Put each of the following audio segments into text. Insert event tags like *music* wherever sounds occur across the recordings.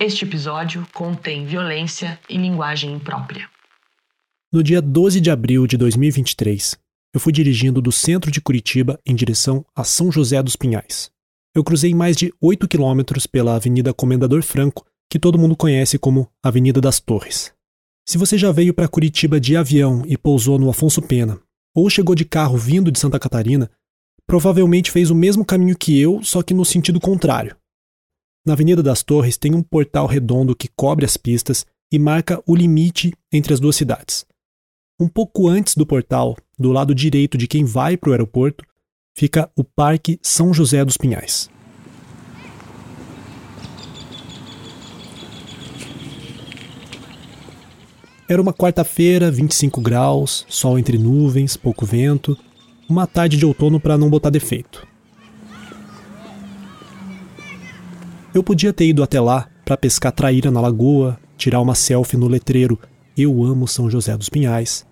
Este episódio contém violência e linguagem imprópria. No dia 12 de abril de 2023, eu fui dirigindo do centro de Curitiba em direção a São José dos Pinhais. Eu cruzei mais de 8 quilômetros pela Avenida Comendador Franco, que todo mundo conhece como Avenida das Torres. Se você já veio para Curitiba de avião e pousou no Afonso Pena, ou chegou de carro vindo de Santa Catarina, provavelmente fez o mesmo caminho que eu, só que no sentido contrário. Na Avenida das Torres tem um portal redondo que cobre as pistas e marca o limite entre as duas cidades. Um pouco antes do portal, do lado direito de quem vai para o aeroporto, fica o Parque São José dos Pinhais. Era uma quarta-feira, 25 graus, sol entre nuvens, pouco vento, uma tarde de outono para não botar defeito. Eu podia ter ido até lá para pescar traíra na lagoa, tirar uma selfie no letreiro Eu amo São José dos Pinhais.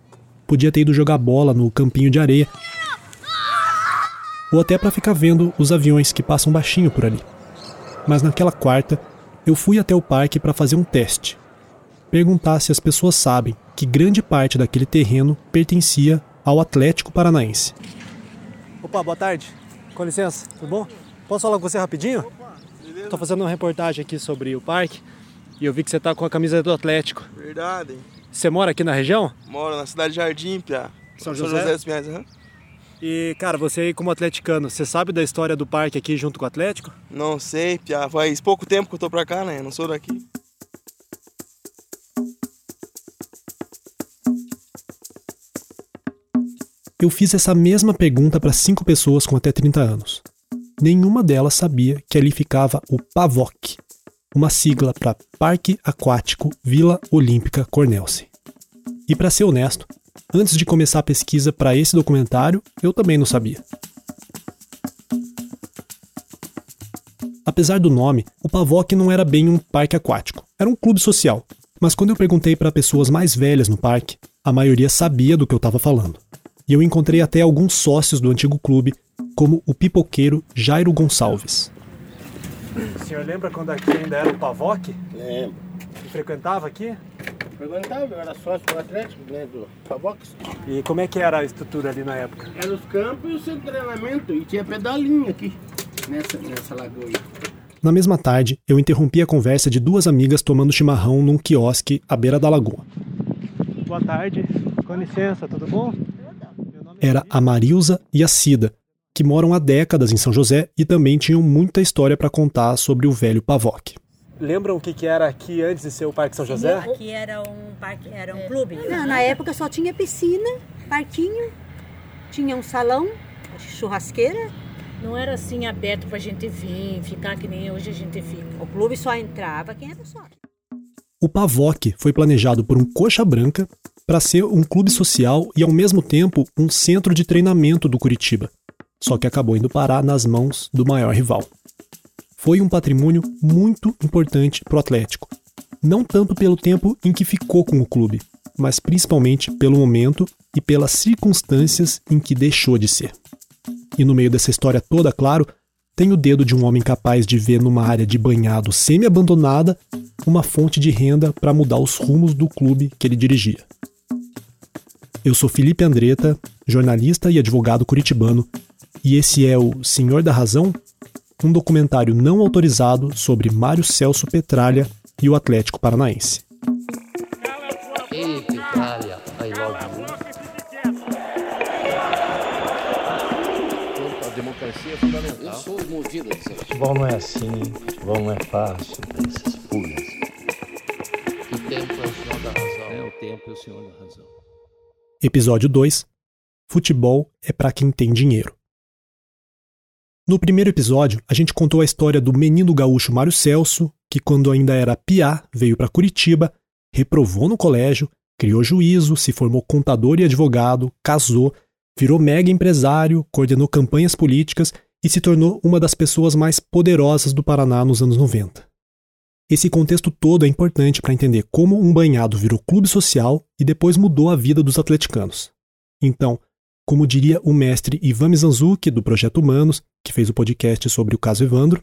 Podia ter ido jogar bola no campinho de areia. Ou até para ficar vendo os aviões que passam baixinho por ali. Mas naquela quarta, eu fui até o parque para fazer um teste. Perguntar se as pessoas sabem que grande parte daquele terreno pertencia ao Atlético Paranaense. Opa, boa tarde. Com licença, tudo bom? Posso falar com você rapidinho? Estou fazendo uma reportagem aqui sobre o parque e eu vi que você tá com a camisa do Atlético. Verdade. Você mora aqui na região? Moro na cidade de Jardim, Pia. São José? São José dos Pinhais, aham. E, cara, você aí como atleticano, você sabe da história do parque aqui junto com o Atlético? Não sei, Pia. Faz pouco tempo que eu tô pra cá, né? Não sou daqui. Eu fiz essa mesma pergunta para cinco pessoas com até 30 anos. Nenhuma delas sabia que ali ficava o PAVOC, uma sigla para Parque Aquático Vila Olímpica Cornelce. E para ser honesto, antes de começar a pesquisa para esse documentário, eu também não sabia. Apesar do nome, o Pavoc não era bem um parque aquático, era um clube social. Mas quando eu perguntei para pessoas mais velhas no parque, a maioria sabia do que eu estava falando. E eu encontrei até alguns sócios do antigo clube, como o pipoqueiro Jairo Gonçalves. O senhor lembra quando aqui ainda era o Pavoc? Lembro. E frequentava aqui? Perguntava, eu era sócio do Atlético, né, do Fabox. E como é que era a estrutura ali na época? Era os campos e o centro de treinamento, e tinha pedalinho aqui, nessa, nessa lagoa. Na mesma tarde, eu interrompi a conversa de duas amigas tomando chimarrão num quiosque à beira da lagoa. Boa tarde, com licença, tudo bom? Era a Marilza e a Cida, que moram há décadas em São José e também tinham muita história para contar sobre o velho Pavoc. Lembram o que, que era aqui antes de ser o Parque São José? Aqui era um parque, era um clube. Não, na época só tinha piscina, parquinho, tinha um salão, churrasqueira. Não era assim aberto pra gente vir, ficar que nem hoje a gente fica. O clube só entrava quem era sócio. O Pavoc foi planejado por um coxa branca para ser um clube social e ao mesmo tempo um centro de treinamento do Curitiba. Só que acabou indo parar nas mãos do maior rival. Foi um patrimônio muito importante para o Atlético. Não tanto pelo tempo em que ficou com o clube, mas principalmente pelo momento e pelas circunstâncias em que deixou de ser. E no meio dessa história toda, claro, tem o dedo de um homem capaz de ver numa área de banhado semi-abandonada uma fonte de renda para mudar os rumos do clube que ele dirigia. Eu sou Felipe Andretta, jornalista e advogado curitibano, e esse é o Senhor da Razão, um documentário não autorizado sobre Mário Celso Petralha e o Atlético Paranaense. Ei, Petralha, I love you. A democracia é fundamental. Eu sou movido a dizer Futebol não é assim, futebol não é fácil, essas que o tempo é o senhor da razão. É, o tempo é o senhor da razão. Episódio 2 Futebol é para quem tem dinheiro. No primeiro episódio, a gente contou a história do menino gaúcho Mário Celso, que quando ainda era piá, veio para Curitiba, reprovou no colégio, criou juízo, se formou contador e advogado, casou, virou mega empresário, coordenou campanhas políticas e se tornou uma das pessoas mais poderosas do Paraná nos anos 90. Esse contexto todo é importante para entender como um banhado virou clube social e depois mudou a vida dos atleticanos. Então, como diria o mestre Ivan Mizanzuki, do Projeto Humanos, que fez o podcast sobre o caso Evandro,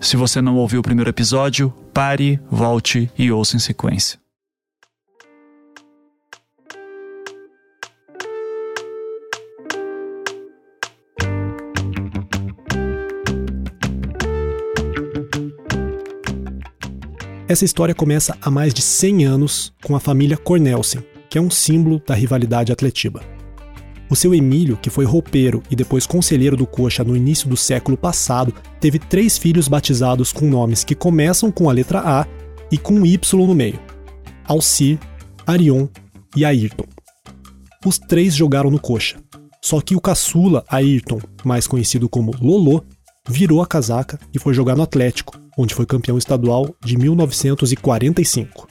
Se você não ouviu o primeiro episódio, Pare, volte e ouça em sequência. Essa história começa há mais de 100 anos com a família Cornelsen, que é um símbolo da rivalidade atletiba. O seu Emílio, que foi roupeiro e depois conselheiro do Coxa no início do século passado, teve três filhos batizados com nomes que começam com a letra A e com um Y no meio: Alcir, Arion e Ayrton. Os três jogaram no Coxa, só que o caçula, Ayrton, mais conhecido como Lolô, virou a casaca e foi jogar no Atlético, onde foi campeão estadual de 1945.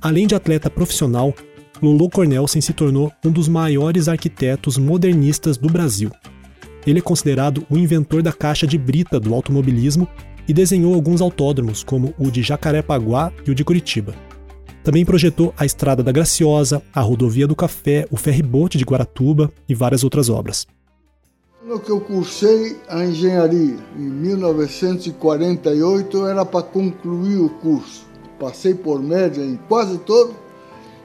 Além de atleta profissional, Lolo Cornelsen se tornou um dos maiores arquitetos modernistas do Brasil. Ele é considerado o inventor da caixa de brita do automobilismo e desenhou alguns autódromos, como o de Jacarepaguá e o de Curitiba. Também projetou a Estrada da Graciosa, a Rodovia do Café, o ferribote de Guaratuba e várias outras obras. No que eu cursei a engenharia em 1948 era para concluir o curso. Passei por média em quase todo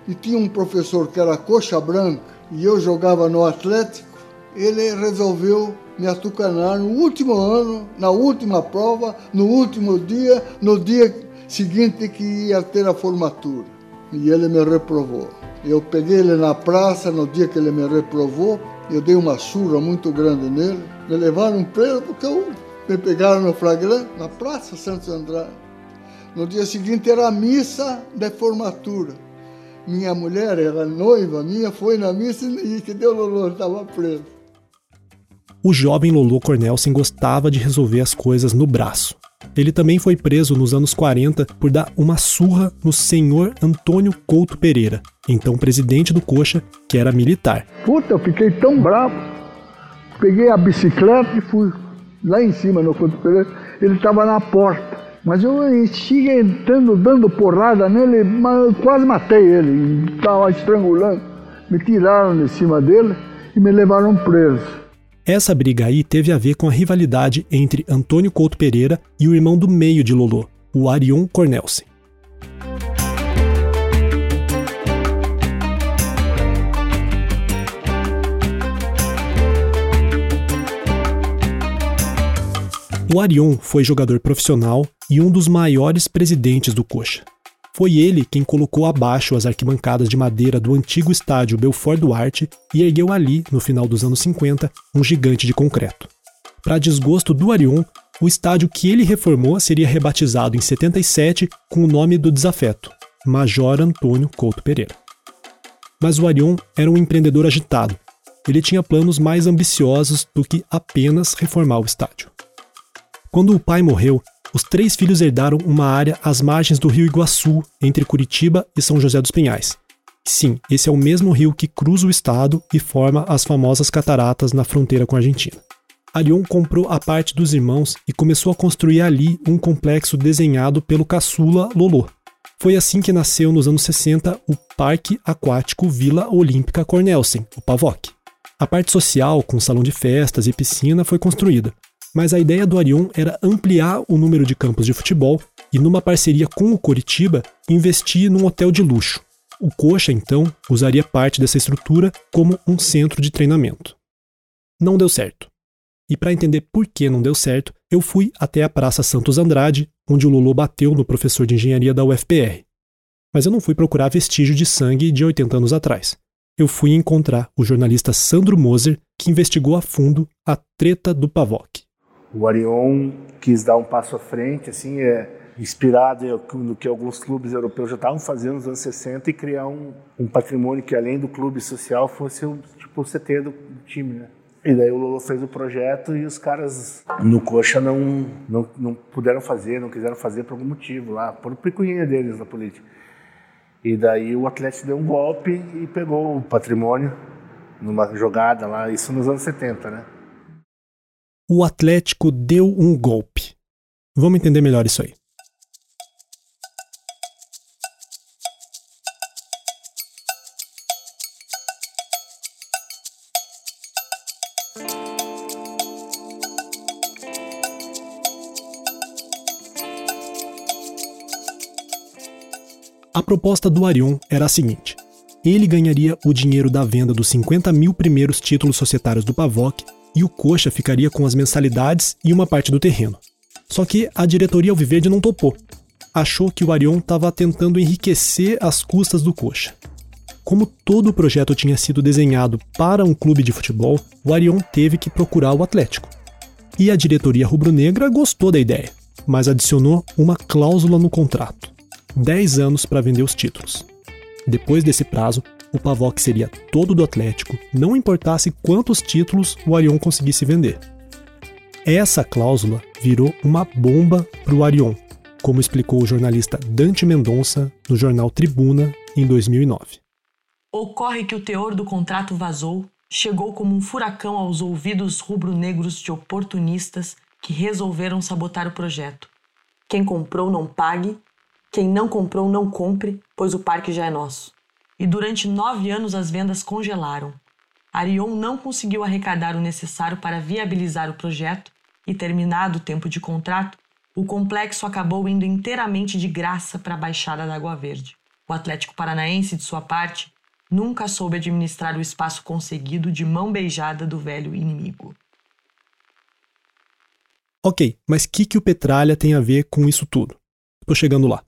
e tinha um professor que era coxa branca e eu jogava no Atlético. Ele resolveu me atucanar no último ano, na última prova, no último dia, no dia seguinte que ia ter a formatura. E ele me reprovou. Eu peguei ele na praça no dia que ele me reprovou eu dei uma surra muito grande nele. Me levaram preso porque eu, me pegaram no flagrante na Praça Santos Andrade. No dia seguinte era a missa de formatura. Minha mulher, era noiva minha, foi na missa e que deu Lolo estava preso. O jovem Lolo Cornelsen gostava de resolver as coisas no braço. Ele também foi preso nos anos 40 por dar uma surra no senhor Antônio Couto Pereira, então presidente do Coxa, que era militar. Puta, eu fiquei tão bravo. Peguei a bicicleta e fui lá em cima no Couto Pereira. Ele estava na porta. Mas eu cheguei entrando, dando porrada nele, mas quase matei ele. Estava estrangulando. Me tiraram de cima dele e me levaram preso. Essa briga aí teve a ver com a rivalidade entre Antônio Couto Pereira e o irmão do meio de Lolô, o Arion Cornelsen. O Arion foi jogador profissional e um dos maiores presidentes do Coxa. Foi ele quem colocou abaixo as arquibancadas de madeira do antigo estádio Belfort Duarte e ergueu ali, no final dos anos 50, um gigante de concreto. Para desgosto do Arion, o estádio que ele reformou seria rebatizado em 77 com o nome do desafeto, Major Antônio Couto Pereira. Mas o Arion era um empreendedor agitado. Ele tinha planos mais ambiciosos do que apenas reformar o estádio. Quando o pai morreu, os três filhos herdaram uma área às margens do rio Iguaçu, entre Curitiba e São José dos Pinhais. Sim, esse é o mesmo rio que cruza o estado e forma as famosas cataratas na fronteira com a Argentina. Arion comprou a parte dos irmãos e começou a construir ali um complexo desenhado pelo caçula Lolô. Foi assim que nasceu nos anos 60 o Parque Aquático Vila Olímpica Cornelsen, o PAVOC. A parte social, com salão de festas e piscina, foi construída, mas a ideia do Arion era ampliar o número de campos de futebol e, numa parceria com o Coritiba, investir num hotel de luxo. O Coxa, então, usaria parte dessa estrutura como um centro de treinamento. Não deu certo. E para entender por que não deu certo, eu fui até a Praça Santos Andrade, onde o Lolo bateu no professor de engenharia da UFPR. Mas eu não fui procurar vestígio de sangue de 80 anos atrás. Eu fui encontrar o jornalista Sandro Moser, que investigou a fundo a treta do Pavoc. O Arion quis dar um passo à frente, assim, é, inspirado no que alguns clubes europeus já estavam fazendo nos anos 60 e criar um, um patrimônio que, além do clube social, fosse o, tipo, o CT do, time, né? E daí o Lolo fez o projeto e os caras no Coxa não, não, não puderam fazer, não quiseram fazer por algum motivo lá, por picuinha deles na política. E daí o Atlético deu um golpe e pegou o patrimônio numa jogada lá, isso nos anos 70, né? O Atlético deu um golpe. Vamos entender melhor isso aí. A proposta do Arion era a seguinte: ele ganharia o dinheiro da venda dos 50 mil primeiros títulos societários do Pavoc e o Coxa ficaria com as mensalidades e uma parte do terreno. Só que a diretoria Alviverde não topou. Achou que o Arion estava tentando enriquecer as custas do Coxa. Como todo o projeto tinha sido desenhado para um clube de futebol, o Arion teve que procurar o Atlético. E a diretoria rubro-negra gostou da ideia, mas adicionou uma cláusula no contrato: 10 anos para vender os títulos. Depois desse prazo, o Pavoc seria todo do Atlético, não importasse quantos títulos o Arion conseguisse vender. Essa cláusula virou uma bomba para o Arion, como explicou o jornalista Dante Mendonça no jornal Tribuna em 2009. Ocorre que o teor do contrato vazou, chegou como um furacão aos ouvidos rubro-negros de oportunistas que resolveram sabotar o projeto. Quem comprou não pague, quem não comprou não compre, pois o parque já é nosso. E durante nove anos as vendas congelaram. Arion não conseguiu arrecadar o necessário para viabilizar o projeto e, terminado o tempo de contrato, o complexo acabou indo inteiramente de graça para a Baixada da Água Verde. O Atlético Paranaense, de sua parte, nunca soube administrar o espaço conseguido de mão beijada do velho inimigo. Ok, mas o que, que o Petralha tem a ver com isso tudo? Estou chegando lá.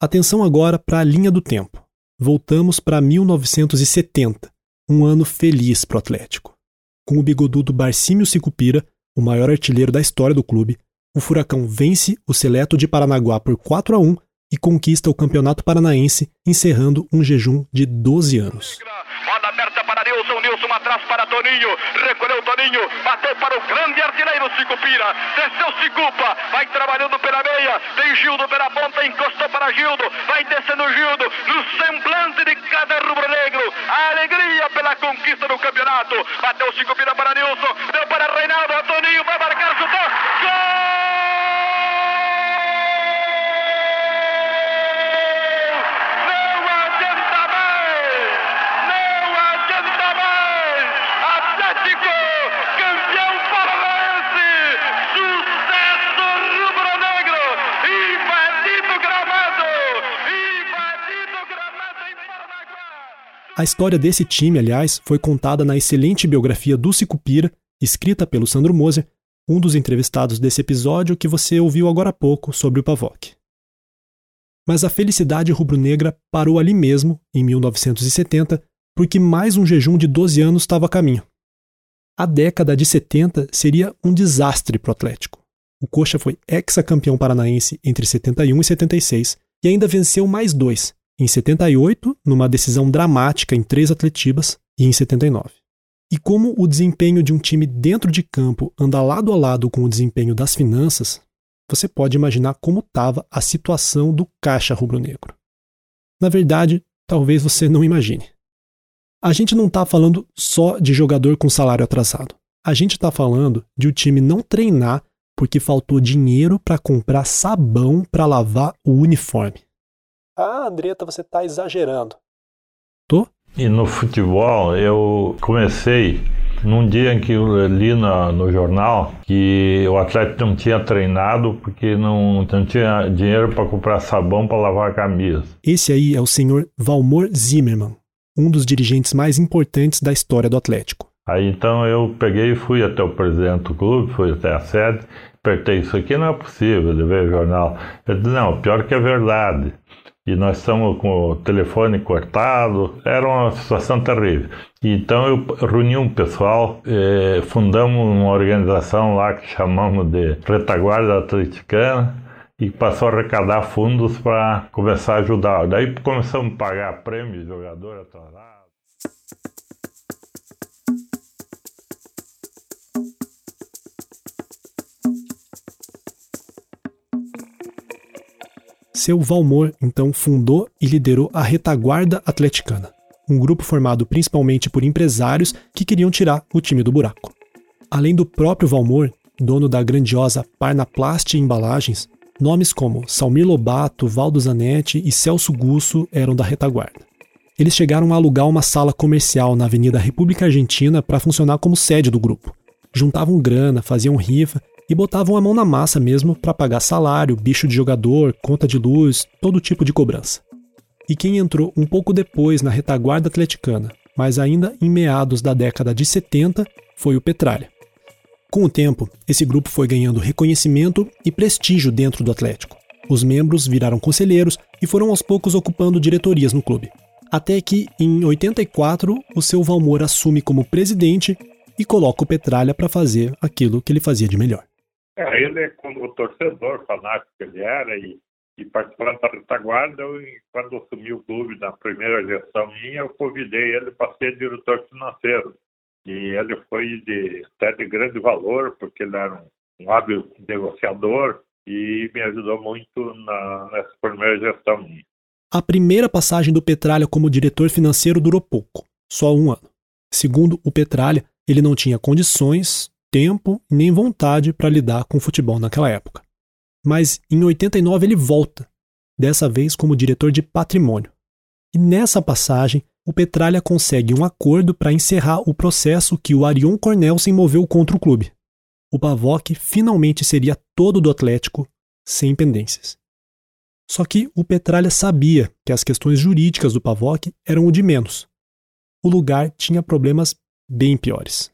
Atenção agora para a linha do tempo. Voltamos para 1970, um ano feliz para o Atlético. Com o bigodudo Barcímio Sicupira, o maior artilheiro da história do clube, o Furacão vence o Seleto de Paranaguá por 4 a 1 e conquista o Campeonato Paranaense, encerrando um jejum de 12 anos. Nilson atrás para Toninho, recolheu Toninho, bateu para o grande artilheiro Cicupira, desceu Cicupa, vai trabalhando pela meia, tem Gildo pela ponta, encostou para Gildo, vai descendo Gildo, no semblante de cada rubro-negro, a alegria pela conquista do campeonato, bateu Cicupira para Nilson, deu para Reinaldo, Toninho vai marcar, chutou, gol! A história desse time, aliás, foi contada na excelente biografia do Cicupira, escrita pelo Sandro Moser, um dos entrevistados desse episódio que você ouviu agora há pouco sobre o Pavoc. Mas a felicidade rubro-negra parou ali mesmo, em 1970, porque mais um jejum de 12 anos estava a caminho. A década de 70 seria um desastre para o Atlético. O Coxa foi ex-campeão paranaense entre 71 e 76 e ainda venceu mais dois, em 78, numa decisão dramática em três atletibas, e em 79. E como o desempenho de um time dentro de campo anda lado a lado com o desempenho das finanças, você pode imaginar como estava a situação do caixa rubro-negro. Na verdade, talvez você não imagine. A gente não está falando só de jogador com salário atrasado. A gente está falando de o time não treinar porque faltou dinheiro para comprar sabão para lavar o uniforme. Ah, Andreta, você está exagerando. Tô? E no futebol, eu comecei num dia em que eu li no, no jornal que o atleta não tinha treinado porque não, não tinha dinheiro para comprar sabão para lavar a camisa. Esse aí é o senhor Valmor Zimmermann, um dos dirigentes mais importantes da história do Atlético. Aí então eu peguei e fui até o presidente do clube, fui até a sede, apertei isso aqui não é possível, de ver o jornal. Ele disse, não, pior que é verdade e nós estamos com o telefone cortado, era uma situação terrível. Então eu reuni um pessoal, eh, fundamos uma organização lá que chamamos de Retaguarda Atleticana e passou a arrecadar fundos para começar a ajudar. Daí começamos a pagar prêmios jogador atrasado. Seu Valmor então fundou e liderou a Retaguarda Atleticana, um grupo formado principalmente por empresários que queriam tirar o time do buraco. Além do próprio Valmor, dono da grandiosa Parnaplast Embalagens, nomes como Salmir Lobato, Valdo Zanetti e Celso Gusso eram da retaguarda. Eles chegaram a alugar uma sala comercial na Avenida República Argentina para funcionar como sede do grupo. Juntavam grana, faziam rifa e botavam a mão na massa mesmo para pagar salário, bicho de jogador, conta de luz, todo tipo de cobrança. E quem entrou um pouco depois na retaguarda atleticana, mas ainda em meados da década de 70, foi o Petralha. Com o tempo, esse grupo foi ganhando reconhecimento e prestígio dentro do Atlético. Os membros viraram conselheiros e foram aos poucos ocupando diretorias no clube. Até que, em 84, o seu Valmor assume como presidente e coloca o Petralha para fazer aquilo que ele fazia de melhor. É, ele, como torcedor fanático ele era e, e participando da retaguarda, eu, quando assumi o clube na primeira gestão minha, eu convidei ele para ser diretor financeiro. E ele foi de, até de grande valor, porque ele era um, um hábil negociador e me ajudou muito na, nessa primeira gestão minha. A primeira passagem do Petralha como diretor financeiro durou pouco, só um ano. Segundo o Petralha, ele não tinha condições, tempo nem vontade para lidar com o futebol naquela época. Mas em 89 ele volta, dessa vez como diretor de patrimônio. E nessa passagem, o Petralha consegue um acordo para encerrar o processo que o Arion Cornelsen moveu contra o clube. O Pavoc finalmente seria todo do Atlético, sem pendências. Só que o Petralha sabia que as questões jurídicas do Pavoc eram o de menos. O lugar tinha problemas bem piores.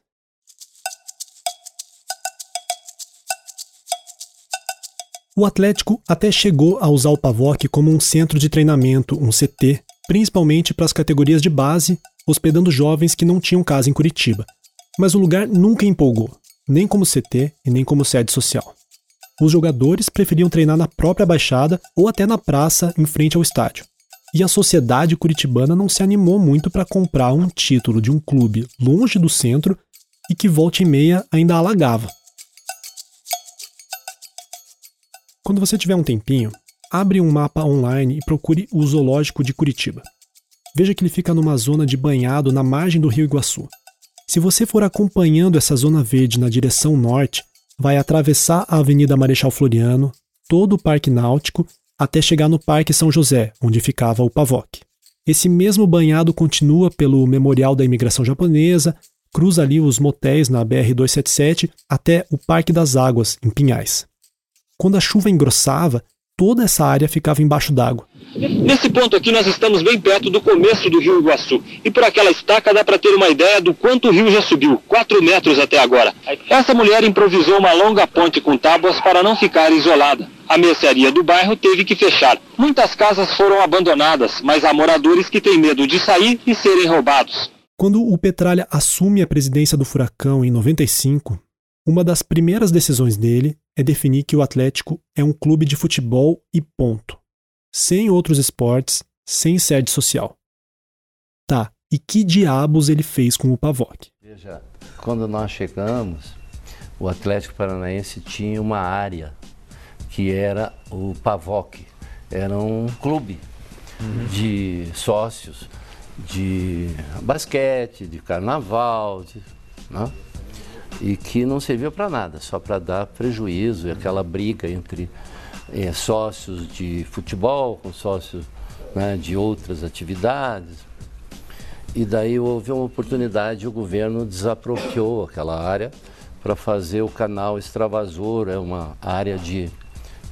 O Atlético até chegou a usar o Pavoc como um centro de treinamento, um CT, principalmente para as categorias de base, hospedando jovens que não tinham casa em Curitiba. Mas o lugar nunca empolgou, nem como CT e nem como sede social os jogadores preferiam treinar na própria baixada ou até na praça em frente ao estádio. E a sociedade curitibana não se animou muito para comprar um título de um clube longe do centro e que volta e meia ainda alagava. Quando você tiver um tempinho, abre um mapa online e procure o Zoológico de Curitiba. Veja que ele fica numa zona de banhado na margem do Rio Iguaçu. Se você for acompanhando essa zona verde na direção norte, vai atravessar a Avenida Marechal Floriano, todo o Parque Náutico, até chegar no Parque São José, onde ficava o Pavoc. Esse mesmo banhado continua pelo Memorial da Imigração Japonesa, cruza ali os motéis na BR-277 até o Parque das Águas, em Pinhais. Quando a chuva engrossava, toda essa área ficava embaixo d'água. Nesse ponto aqui nós estamos bem perto do começo do rio Iguaçu. E por aquela estaca dá para ter uma ideia do quanto o rio já subiu, 4 metros até agora. Essa mulher improvisou uma longa ponte com tábuas para não ficar isolada. A mercearia do bairro teve que fechar. Muitas casas foram abandonadas, mas há moradores que têm medo de sair e serem roubados. Quando o Petralha assume a presidência do Furacão em 95, uma das primeiras decisões dele é definir que o Atlético é um clube de futebol e ponto. Sem outros esportes, sem sede social. Tá, e que diabos ele fez com o Pavoc? Veja, quando nós chegamos, o Atlético Paranaense tinha uma área que era o Pavoc. Era um clube de sócios de basquete, de carnaval, de, né? E que não servia para nada, só para dar prejuízo e aquela briga entre é, sócios de futebol com sócios né, de outras atividades. E daí houve uma oportunidade, o governo desapropriou aquela área para fazer o canal Extravasor, é uma área de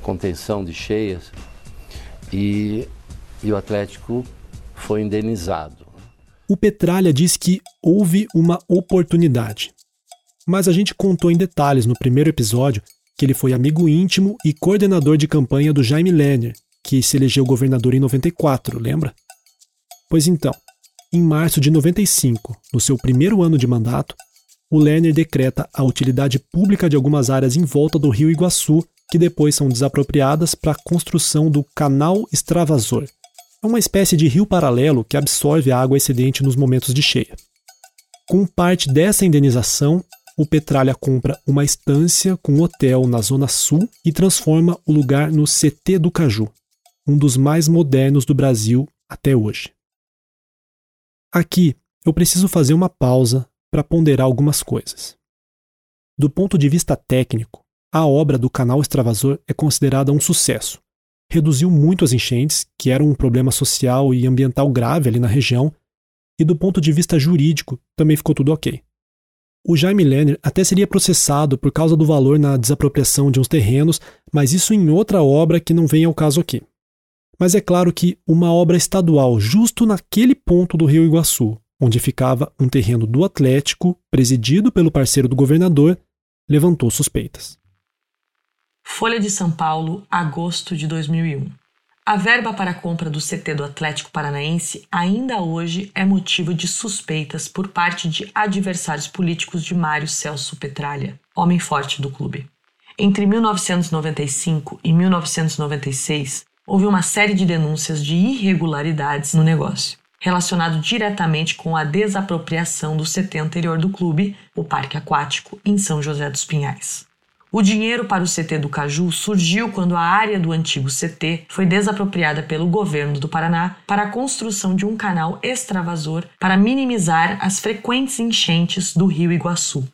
contenção de cheias, e, e o Atlético foi indenizado. O Petralha diz que houve uma oportunidade mas a gente contou em detalhes no primeiro episódio que ele foi amigo íntimo e coordenador de campanha do Jaime Lerner, que se elegeu governador em 94, lembra? Pois então, em março de 95, no seu primeiro ano de mandato, o Lerner decreta a utilidade pública de algumas áreas em volta do rio Iguaçu, que depois são desapropriadas para a construção do Canal Extravasor. É uma espécie de rio paralelo que absorve a água excedente nos momentos de cheia. Com parte dessa indenização, o Petralha compra uma estância com um hotel na Zona Sul e transforma o lugar no CT do Caju, um dos mais modernos do Brasil até hoje. Aqui eu preciso fazer uma pausa para ponderar algumas coisas. Do ponto de vista técnico, a obra do canal extravasor é considerada um sucesso. Reduziu muito as enchentes, que eram um problema social e ambiental grave ali na região, e do ponto de vista jurídico também ficou tudo ok. O Jaime Lerner até seria processado por causa do valor na desapropriação de uns terrenos, mas isso em outra obra que não vem ao caso aqui. Mas é claro que uma obra estadual justo naquele ponto do Rio Iguaçu, onde ficava um terreno do Atlético, presidido pelo parceiro do governador, levantou suspeitas. Folha de São Paulo, agosto de 2001. A verba para a compra do CT do Atlético Paranaense ainda hoje é motivo de suspeitas por parte de adversários políticos de Mário Celso Petralha, homem forte do clube. Entre 1995 e 1996, houve uma série de denúncias de irregularidades no negócio, relacionado diretamente com a desapropriação do CT anterior do clube, o Parque Aquático, em São José dos Pinhais. O dinheiro para o CT do Caju surgiu quando a área do antigo CT foi desapropriada pelo governo do Paraná para a construção de um canal extravasor para minimizar as frequentes enchentes do rio Iguaçu.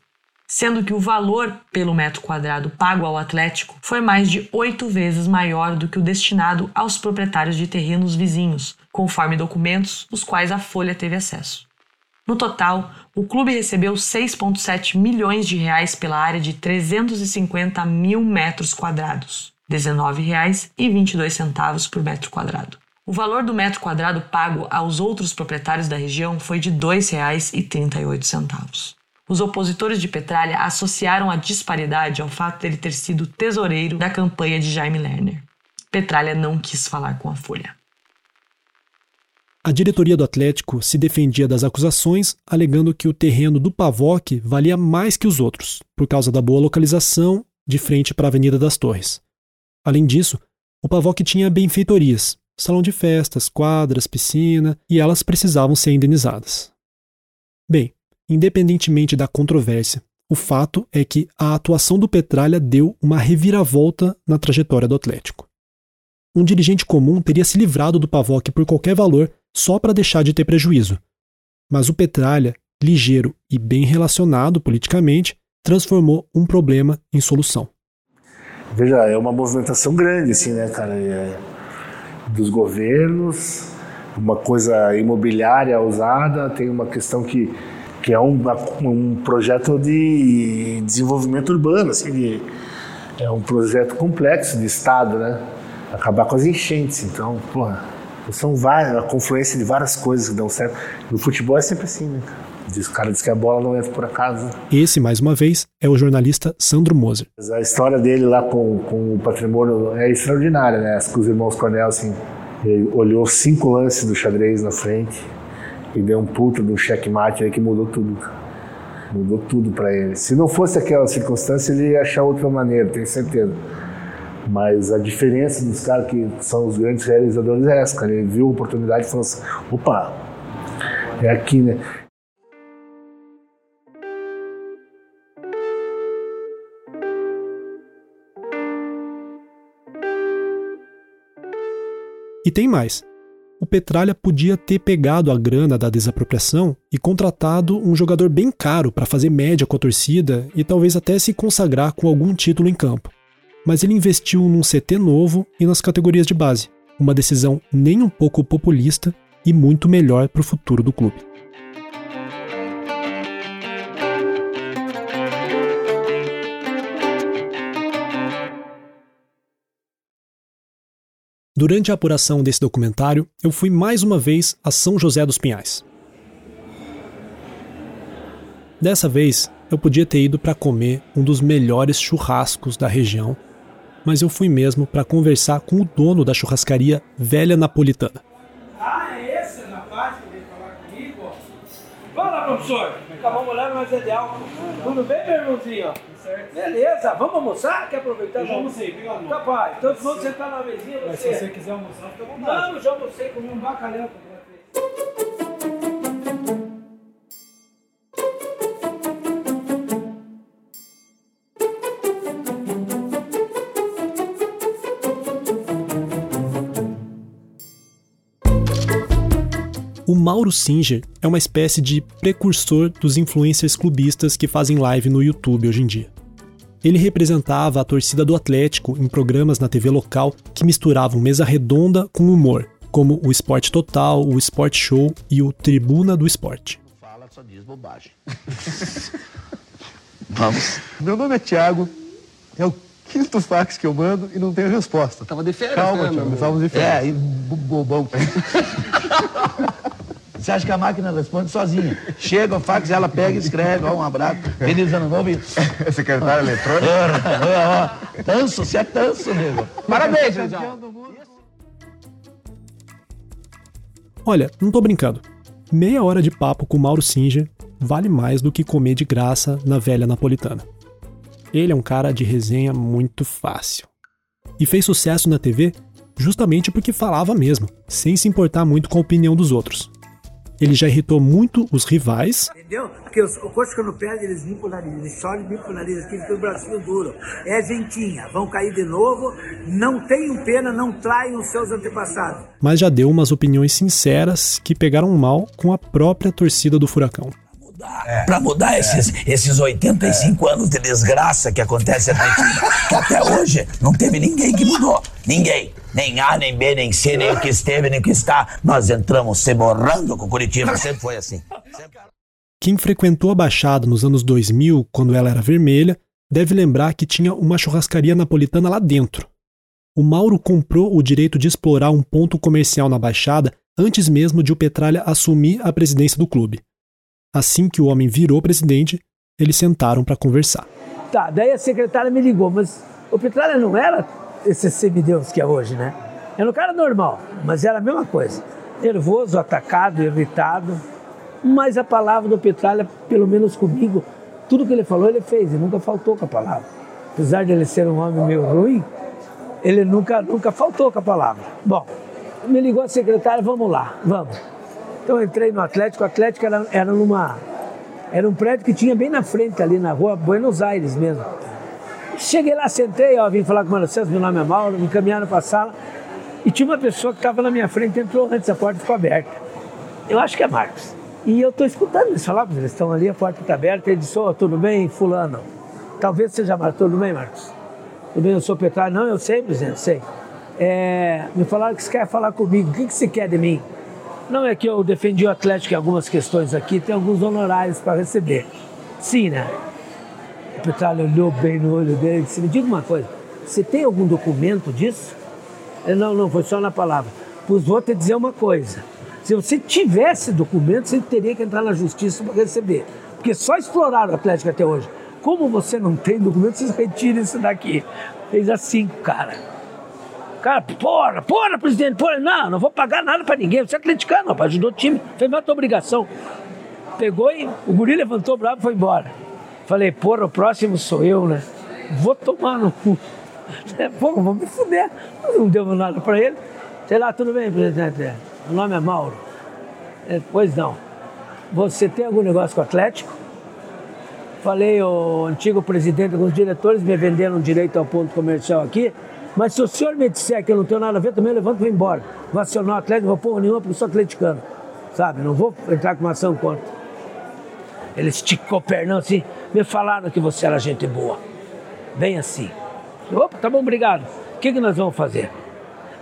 Sendo que o valor pelo metro quadrado pago ao Atlético foi mais de oito vezes maior do que o destinado aos proprietários de terrenos vizinhos, conforme documentos os quais a Folha teve acesso. No total, o clube recebeu 6,7 milhões de reais pela área de 350 mil metros quadrados, R$ 19,22 por metro quadrado. O valor do metro quadrado pago aos outros proprietários da região foi de R$ 2,38. Os opositores de Petralha associaram a disparidade ao fato dele ter sido tesoureiro da campanha de Jaime Lerner. Petralha não quis falar com a Folha. A diretoria do Atlético se defendia das acusações, alegando que o terreno do Pavoc valia mais que os outros, por causa da boa localização de frente para a Avenida das Torres. Além disso, o Pavoc tinha benfeitorias, salão de festas, quadras, piscina, e elas precisavam ser indenizadas. Bem, independentemente da controvérsia, o fato é que a atuação do Petralha deu uma reviravolta na trajetória do Atlético. Um dirigente comum teria se livrado do Pavoc por qualquer valor só para deixar de ter prejuízo. Mas o Petralha, ligeiro e bem relacionado politicamente, transformou um problema em solução. Veja, é uma movimentação grande, assim, né, cara? É dos governos, uma coisa imobiliária usada, tem uma questão que, que é um, um projeto de desenvolvimento urbano, assim, de, é um projeto complexo de Estado, né? Acabar com as enchentes, então, porra, são várias, a confluência de várias coisas que dão certo. No futebol é sempre assim, né? O cara diz que a bola não entra por acaso. Esse, mais uma vez, é o jornalista Sandro Moser. A história dele lá com, com o patrimônio é extraordinária, né? Com os irmãos Cornel, assim, ele olhou cinco lances do xadrez na frente e deu um puto de um checkmate aí que mudou tudo. Mudou tudo para ele. Se não fosse aquela circunstância, ele ia achar outra maneira, tenho certeza. Mas a diferença dos caras que são os grandes realizadores é essa, cara. Ele viu a oportunidade e falou assim: opa, é aqui, né? E tem mais. O Petralha podia ter pegado a grana da desapropriação e contratado um jogador bem caro para fazer média com a torcida e talvez até se consagrar com algum título em campo mas ele investiu num CT novo e nas categorias de base, uma decisão nem um pouco populista e muito melhor para o futuro do clube. Durante a apuração desse documentário, eu fui mais uma vez a São José dos Pinhais. Dessa vez, eu podia ter ido para comer um dos melhores churrascos da região mas eu fui mesmo para conversar com o dono da churrascaria Velha Napolitana. Ah, é esse rapaz que veio falar comigo? Fala, professor. Acabamos olhando, mas é de álcool. Tudo bem, meu irmãozinho? Beleza, vamos almoçar? Quer aproveitar? Eu já almocei, viu, amor? Tá, pai. Então vamos sentar na mesinha. Mas se você quiser almoçar, fica à vontade. Não, já almocei, comi um bacalhau. O Mauro Singer é uma espécie de precursor dos influencers clubistas que fazem live no YouTube hoje em dia. Ele representava a torcida do Atlético em programas na TV local que misturavam mesa redonda com humor, como o Esporte Total, o Sport Show e o Tribuna do Esporte. Fala, só diz bobagem. *laughs* Vamos. Meu nome é Thiago, é o quinto fax que eu mando e não tenho resposta. Tava de férias, Calma, né, Thiago, estávamos de férias. É, e bo- bobão. *laughs* Você acha que a máquina responde sozinha? Chega o fax, ela pega e escreve, ó, um abraço, feliz ano novo e... Secretário eletrônico? Ó, ó, Tanso, você é tanso, nego. Parabéns, João. Olha, não tô brincando. Meia hora de papo com o Mauro Singer vale mais do que comer de graça na velha napolitana. Ele é um cara de resenha muito fácil. E fez sucesso na TV justamente porque falava mesmo, sem se importar muito com a opinião dos outros. Ele já irritou muito os rivais Entendeu? Porque os, o coxa quando perde, eles limpam o nariz, eles choram e limpam o nariz, aqui tem o bracinho duro. É gentinha, vão cair de novo, não tenham pena, não traiam os seus antepassados. mas já deu umas opiniões sinceras que pegaram mal com a própria torcida do Furacão. Pra mudar esses, esses 85 anos de desgraça que acontece na equipe, *laughs* que até hoje não teve ninguém que mudou. Ninguém. Nem A, nem B, nem C, nem o que esteve, nem o que está. Nós entramos se borrando com o Curitiba. Sempre foi assim. Quem frequentou a Baixada nos anos 2000, quando ela era vermelha, deve lembrar que tinha uma churrascaria napolitana lá dentro. O Mauro comprou o direito de explorar um ponto comercial na Baixada antes mesmo de o Petralha assumir a presidência do clube. Assim que o homem virou presidente, eles sentaram para conversar. Tá, daí a secretária me ligou, mas o Petralha não era esse semideus que é hoje, né? Era um cara normal, mas era a mesma coisa. Nervoso, atacado, irritado. Mas a palavra do Petralha, pelo menos comigo, tudo que ele falou, ele fez, ele nunca faltou com a palavra. Apesar de ele ser um homem meio ruim, ele nunca, nunca faltou com a palavra. Bom, me ligou a secretária, vamos lá, vamos. Então eu entrei no Atlético, o Atlético era, era numa. Era um prédio que tinha bem na frente ali na rua Buenos Aires mesmo. Cheguei lá, sentei, ó, vim falar com o Mano César, meu nome é Mauro, me encaminharam para a sala. E tinha uma pessoa que estava na minha frente, entrou antes, a porta ficou aberta. Eu acho que é Marcos. E eu estou escutando eles falar, eles estão ali, a porta está aberta, ele disse, ô, tudo bem, fulano? Talvez seja Marcos, tudo bem, Marcos? Tudo bem, eu sou Petralha. Não, eu sei, presidente, sei. É, me falaram que você quer falar comigo, o que, que você quer de mim? Não é que eu defendi o Atlético em algumas questões aqui, tem alguns honorários para receber. Sim, né? O Petralha olhou bem no olho dele e disse, me diga uma coisa, você tem algum documento disso? Ele, não, não, foi só na palavra. Pois vou te dizer uma coisa, se você tivesse documento, você teria que entrar na justiça para receber. Porque só exploraram o Atlético até hoje. Como você não tem documento, *laughs* vocês retirem isso daqui. Fez assim, cara. Cara, porra, porra, presidente, porra, não, não vou pagar nada pra ninguém. Você é atleticano, rapaz, ajudou o time, fez mais tua obrigação. Pegou e o guri levantou bravo e foi embora. Falei, porra, o próximo sou eu, né? Vou tomar no cu. *laughs* Porra, vou me fuder. Não devo nada pra ele. Sei lá, tudo bem, presidente? O nome é Mauro. É, pois não. Você tem algum negócio com o Atlético? Falei, o antigo presidente, alguns diretores me venderam direito ao ponto comercial aqui. Mas se o senhor me disser que eu não tenho nada a ver, também eu levanto e vou embora. Vou acionar o Atlético, não vou porra nenhuma, porque eu sou atleticano. Sabe? Não vou entrar com uma ação contra. Ele esticou o pernão assim. Me falaram que você era gente boa. Bem assim. Opa, tá bom, obrigado. O que, que nós vamos fazer?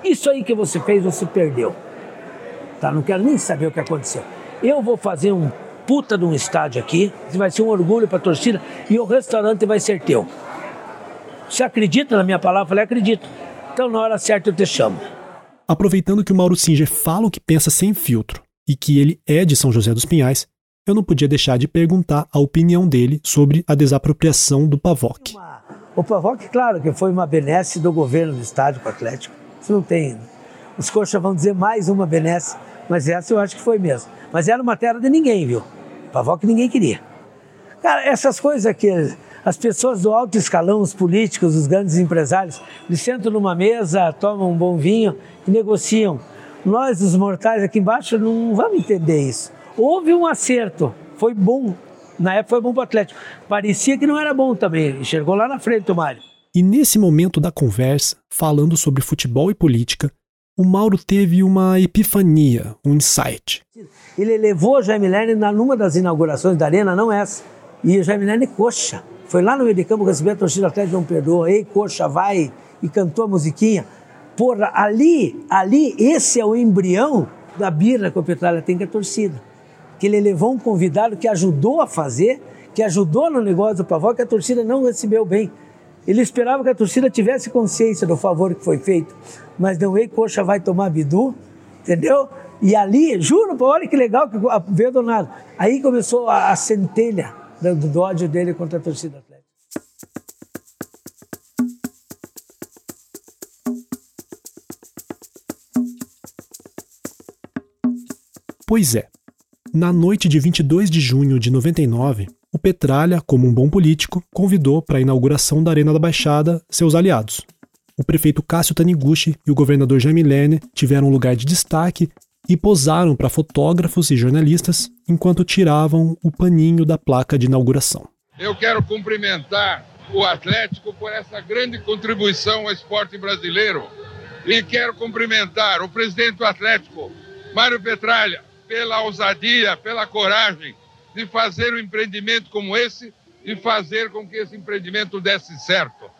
Isso aí que você fez, você perdeu. Tá? Não quero nem saber o que aconteceu. Eu vou fazer um puta de um estádio aqui, vai ser um orgulho para a torcida e o restaurante vai ser teu. Você acredita na minha palavra? Eu falei, acredito. Então, na hora certa, eu te chamo. Aproveitando que o Mauro Singer fala o que pensa sem filtro e que ele é de São José dos Pinhais, eu não podia deixar de perguntar a opinião dele sobre a desapropriação do Pavoc. O Pavoc, claro, que foi uma benesse do governo do estádio para o Atlético. Isso não tem. Os coxas vão dizer mais uma benesse, mas essa eu acho que foi mesmo. Mas era uma terra de ninguém, viu? Pavoc ninguém queria. Cara, essas coisas que as pessoas do alto escalão, os políticos, os grandes empresários, eles sentam numa mesa, tomam um bom vinho e negociam. Nós, os mortais aqui embaixo, não vamos entender isso. Houve um acerto, foi bom. Na época foi bom para o Atlético. Parecia que não era bom também. Enxergou lá na frente o Mário. E nesse momento da conversa, falando sobre futebol e política, o Mauro teve uma epifania, um insight. Ele levou o Jaime Lerner numa das inaugurações da Arena, não essa. E o Jaime Lerner coxa. Foi lá no meio de campo a torcida Atlético não perdoa. Ei, coxa, vai! E cantou a musiquinha. Porra, ali, ali, esse é o embrião da birra que o Petralha tem com a torcida. Que ele levou um convidado que ajudou a fazer, que ajudou no negócio do Pavó, que a torcida não recebeu bem. Ele esperava que a torcida tivesse consciência do favor que foi feito, mas não, ei, coxa vai tomar bidu, entendeu? E ali, juro, olha que legal que veio do nada. Aí começou a, a centelha do, do ódio dele contra a torcida atlética. Pois é. Na noite de 22 de junho de 99, o Petralha, como um bom político, convidou para a inauguração da Arena da Baixada seus aliados. O prefeito Cássio Taniguchi e o governador Jaime Lerner tiveram lugar de destaque e posaram para fotógrafos e jornalistas enquanto tiravam o paninho da placa de inauguração. Eu quero cumprimentar o Atlético por essa grande contribuição ao esporte brasileiro e quero cumprimentar o presidente do Atlético, Mário Petralha, pela ousadia, pela coragem de fazer um empreendimento como esse e fazer com que esse empreendimento desse certo.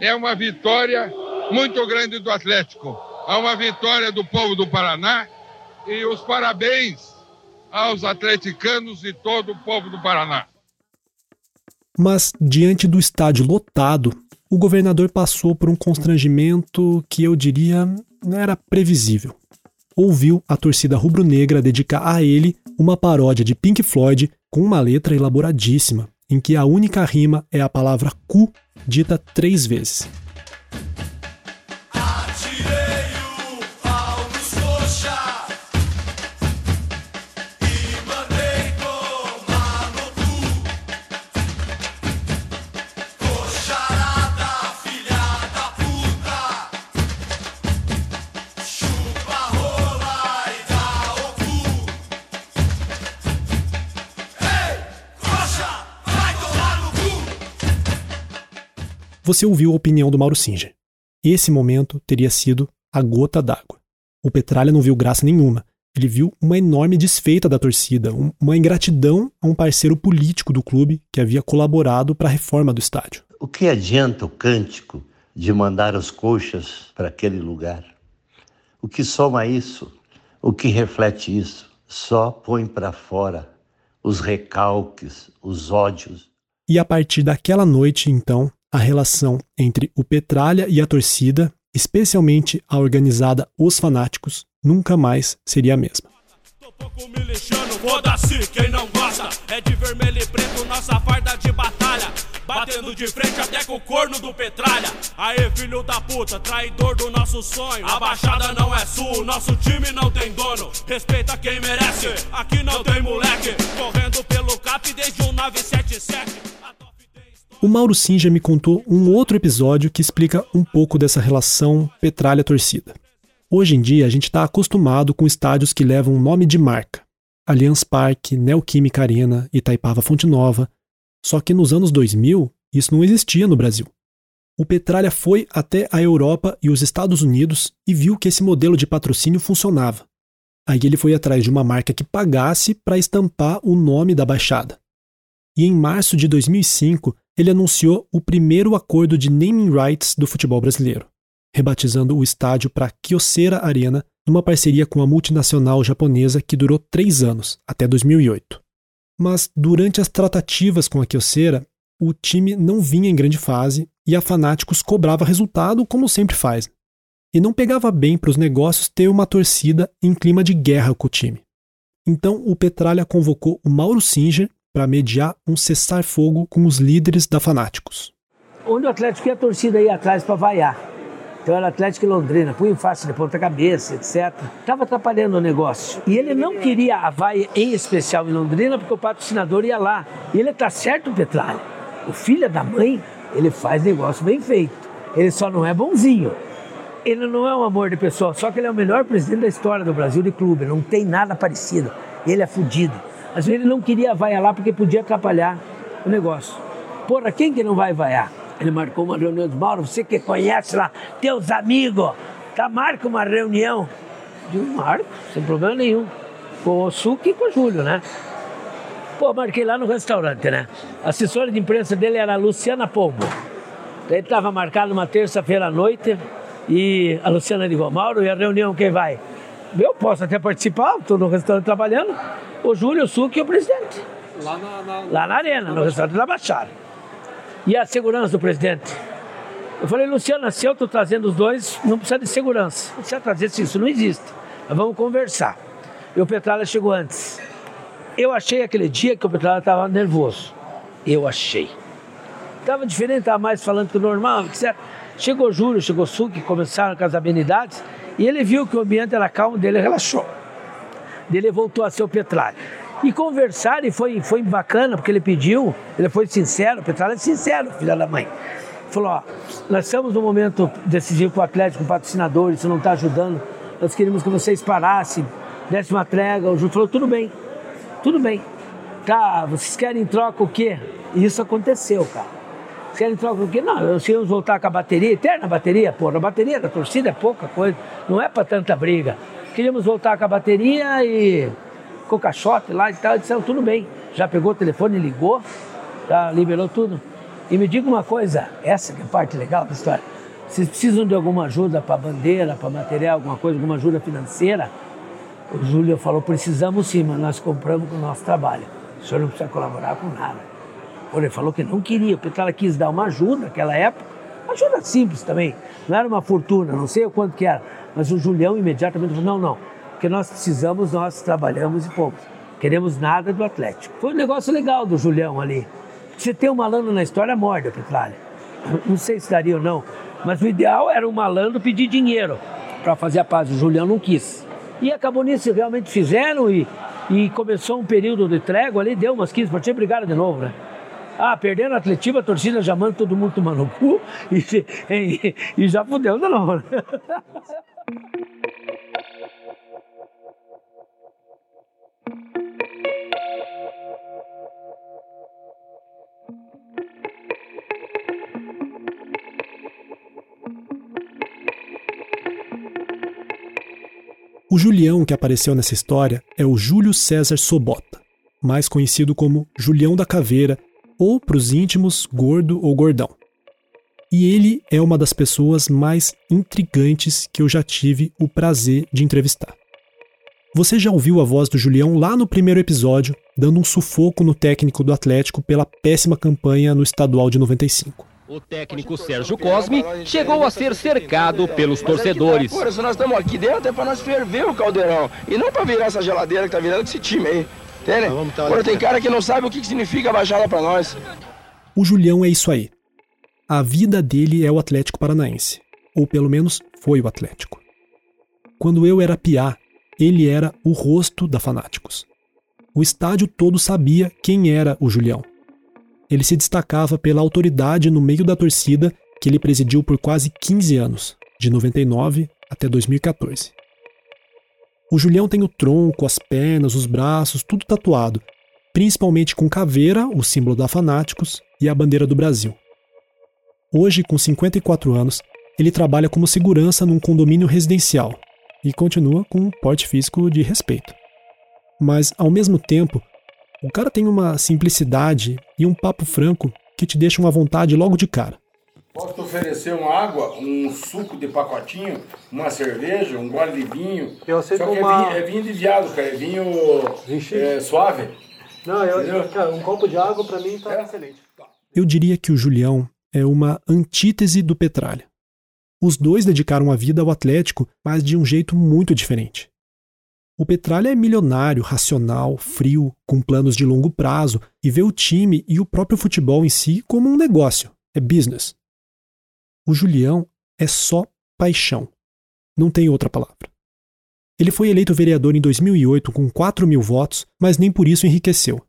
É uma vitória muito grande do Atlético, é uma vitória do povo do Paraná e os parabéns aos atleticanos e todo o povo do Paraná. Mas, diante do estádio lotado, o governador passou por um constrangimento que eu diria não era previsível. Ouviu a torcida rubro-negra dedicar a ele uma paródia de Pink Floyd com uma letra elaboradíssima, em que a única rima é a palavra cu dita três vezes. Você ouviu a opinião do Mauro Singer. Esse momento teria sido a gota d'água. O Petralha não viu graça nenhuma. Ele viu uma enorme desfeita da torcida, uma ingratidão a um parceiro político do clube que havia colaborado para a reforma do estádio. O que adianta o cântico de mandar os coxas para aquele lugar? O que soma isso? O que reflete isso? Só põe para fora os recalques, os ódios. E a partir daquela noite, então, a relação entre o Petralha e a torcida, especialmente a organizada Os Fanáticos, nunca mais seria a mesma. Foda-se quem não gosta, é de vermelho e preto nossa farda de batalha. Batendo de frente até com o corno do Petralha. Aê, filho da puta, traidor do nosso sonho. A baixada não é sul, nosso time não tem dono. Respeita quem merece, aqui não tem moleque. Correndo pelo cap desde um 977. O Mauro Singer me contou um outro episódio que explica um pouco dessa relação petralha-torcida. Hoje em dia, a gente está acostumado com estádios que levam nome de marca. Allianz Parque, Neoquímica Arena, Itaipava Fonte Nova. Só que nos anos 2000, isso não existia no Brasil. O Petralha foi até a Europa e os Estados Unidos e viu que esse modelo de patrocínio funcionava. Aí ele foi atrás de uma marca que pagasse para estampar o nome da baixada. E em março de 2005, ele anunciou o primeiro acordo de naming rights do futebol brasileiro, rebatizando o estádio para Kyocera Arena numa parceria com a multinacional japonesa que durou três anos, até 2008. Mas durante as tratativas com a Kyocera, o time não vinha em grande fase e a Fanáticos cobrava resultado como sempre faz. E não pegava bem para os negócios ter uma torcida em clima de guerra com o time. Então o Petralha convocou o Mauro Singer para mediar um cessar-fogo com os líderes da Fanáticos. Onde o Atlético ia, a torcida ia atrás para vaiar. Então era Atlético e Londrina, punho fácil de ponta cabeça, etc. Estava atrapalhando o negócio. E ele não queria a vaia em especial em Londrina porque o patrocinador ia lá. E ele tá certo, Petralha. O filho da mãe, ele faz negócio bem feito. Ele só não é bonzinho. Ele não é um amor de pessoa, só que ele é o melhor presidente da história do Brasil de clube. Não tem nada parecido. Ele é fudido. Às vezes ele não queria vaiar lá porque podia atrapalhar o negócio. Porra, quem que não vai vaiar? Ele marcou uma reunião de Mauro, você que conhece lá, teus amigos, tá, marca uma reunião. Eu digo, marco, sem problema nenhum. Com o Suki e com o Júlio, né? Pô, marquei lá no restaurante, né? A assessora de imprensa dele era a Luciana Pombo. Daí estava marcado uma terça-feira à noite e a Luciana ligou, Mauro, e a reunião quem vai? Eu posso até participar, estou no restaurante trabalhando. O Júlio, o Suki e o presidente. Lá na, na, lá na arena, no restaurante da Baixada. E a segurança do presidente? Eu falei, Luciano, se eu estou trazendo os dois, não precisa de segurança. Não precisa trazer isso, isso não existe. Mas vamos conversar. E o Petralha chegou antes. Eu achei aquele dia que o Petralha estava nervoso. Eu achei. Estava diferente, estava mais falando que o normal, etc. Chegou Júlio, chegou Suki, começaram com as amenidades, e ele viu que o ambiente era calmo, dele relaxou. Dele voltou a ser o Petralha. E conversar, e foi, foi bacana, porque ele pediu, ele foi sincero, o Petralha é sincero, filha da mãe. Falou, ó, nós estamos num momento decisivo para o Atlético, com patrocinadores, isso não está ajudando. Nós queríamos que vocês parassem, dessem uma trégua. O Júlio falou, tudo bem, tudo bem. Tá, vocês querem em troca o quê? E isso aconteceu, cara. Querem em troca o quê? Não, nós queríamos voltar com a bateria, eterna bateria, porra. A bateria da torcida é pouca coisa, não é para tanta briga. Queríamos voltar com a bateria e o caixote lá e tal. Disseram, tudo bem. Já pegou o telefone, ligou, já liberou tudo. E me diga uma coisa, essa que é a parte legal da história. Vocês precisam de alguma ajuda para bandeira, para material, alguma coisa, alguma ajuda financeira? O Júlio falou, precisamos sim, mas nós compramos com o nosso trabalho. O senhor não precisa colaborar com nada. Ele falou que não queria, o Petralha quis dar uma ajuda naquela época, ajuda simples também, não era uma fortuna, não sei o quanto que era, mas o Julião imediatamente falou, não, não, porque nós precisamos, nós trabalhamos e fomos. Queremos nada do Atlético. Foi um negócio legal do Julião ali. Você ter um malandro na história, morde, Petralha. *laughs* Não sei se daria ou não, mas o ideal era um malandro pedir dinheiro para fazer a paz. O Julião não quis. E acabou nisso, realmente fizeram e, e começou um período de trégua ali, deu umas 15 partidas, brigaram de novo, né? Ah, perdendo a atletiva, a torcida já manda todo mundo tomar no cu e, e, e já fudeu de novo. Né? O Julião que apareceu nessa história é o Júlio César Sobota, mais conhecido como Julião da Caveira ou, para os íntimos, Gordo ou Gordão. E ele é uma das pessoas mais intrigantes que eu já tive o prazer de entrevistar. Você já ouviu a voz do Julião lá no primeiro episódio, dando um sufoco no técnico do Atlético pela péssima campanha no estadual de 95. O técnico Sérgio Cosme chegou a ser cercado pelos torcedores. Por isso nós estamos aqui dentro é para nós ferver o caldeirão e não para virar essa geladeira que tá virando esse time aí. Entende? Agora tem cara que não sabe o que significa a baixada para nós. O Julião é isso aí. A vida dele é o Atlético Paranaense. Ou pelo menos foi o Atlético. Quando eu era piá, ele era o rosto da Fanáticos. O estádio todo sabia quem era o Julião. Ele se destacava pela autoridade no meio da torcida que ele presidiu por quase 15 anos, de 99 até 2014. O Julião tem o tronco, as pernas, os braços, tudo tatuado, principalmente com caveira, o símbolo da Fanáticos, e a bandeira do Brasil. Hoje, com 54 anos, ele trabalha como segurança num condomínio residencial e continua com um porte físico de respeito. Mas, ao mesmo tempo, o cara tem uma simplicidade e um papo franco que te deixam à vontade logo de cara. Posso te oferecer uma água, um suco de pacotinho, uma cerveja, um gole de vinho. Eu aceito Só que uma- é, vinho, é vinho de viado, cara. É vinho é, suave. Não, eu, cara, um copo de água pra mim tá excelente. Eu diria que o Julião é uma antítese do Petralha. Os dois dedicaram a vida ao Atlético, mas de um jeito muito diferente. O Petralha é milionário, racional, frio, com planos de longo prazo e vê o time e o próprio futebol em si como um negócio, é business. O Julião é só paixão. Não tem outra palavra. Ele foi eleito vereador em 2008 com 4 mil votos, mas nem por isso enriqueceu.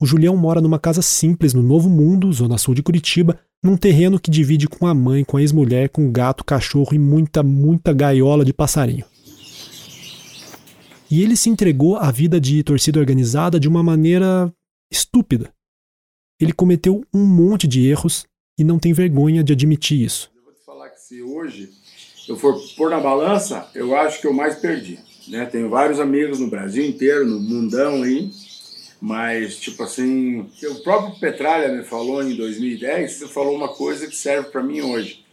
O Julião mora numa casa simples no Novo Mundo, zona sul de Curitiba, num terreno que divide com a mãe, com a ex-mulher, com gato, cachorro e muita, muita gaiola de passarinho. E ele se entregou à vida de torcida organizada de uma maneira estúpida. Ele cometeu um monte de erros e não tem vergonha de admitir isso. falar que se hoje eu for pôr na balança, eu acho que eu mais perdi. Né? Tenho vários amigos no Brasil inteiro, no mundão aí, mas tipo assim, o próprio Petralha me falou em 2010, ele falou uma coisa que serve para mim hoje,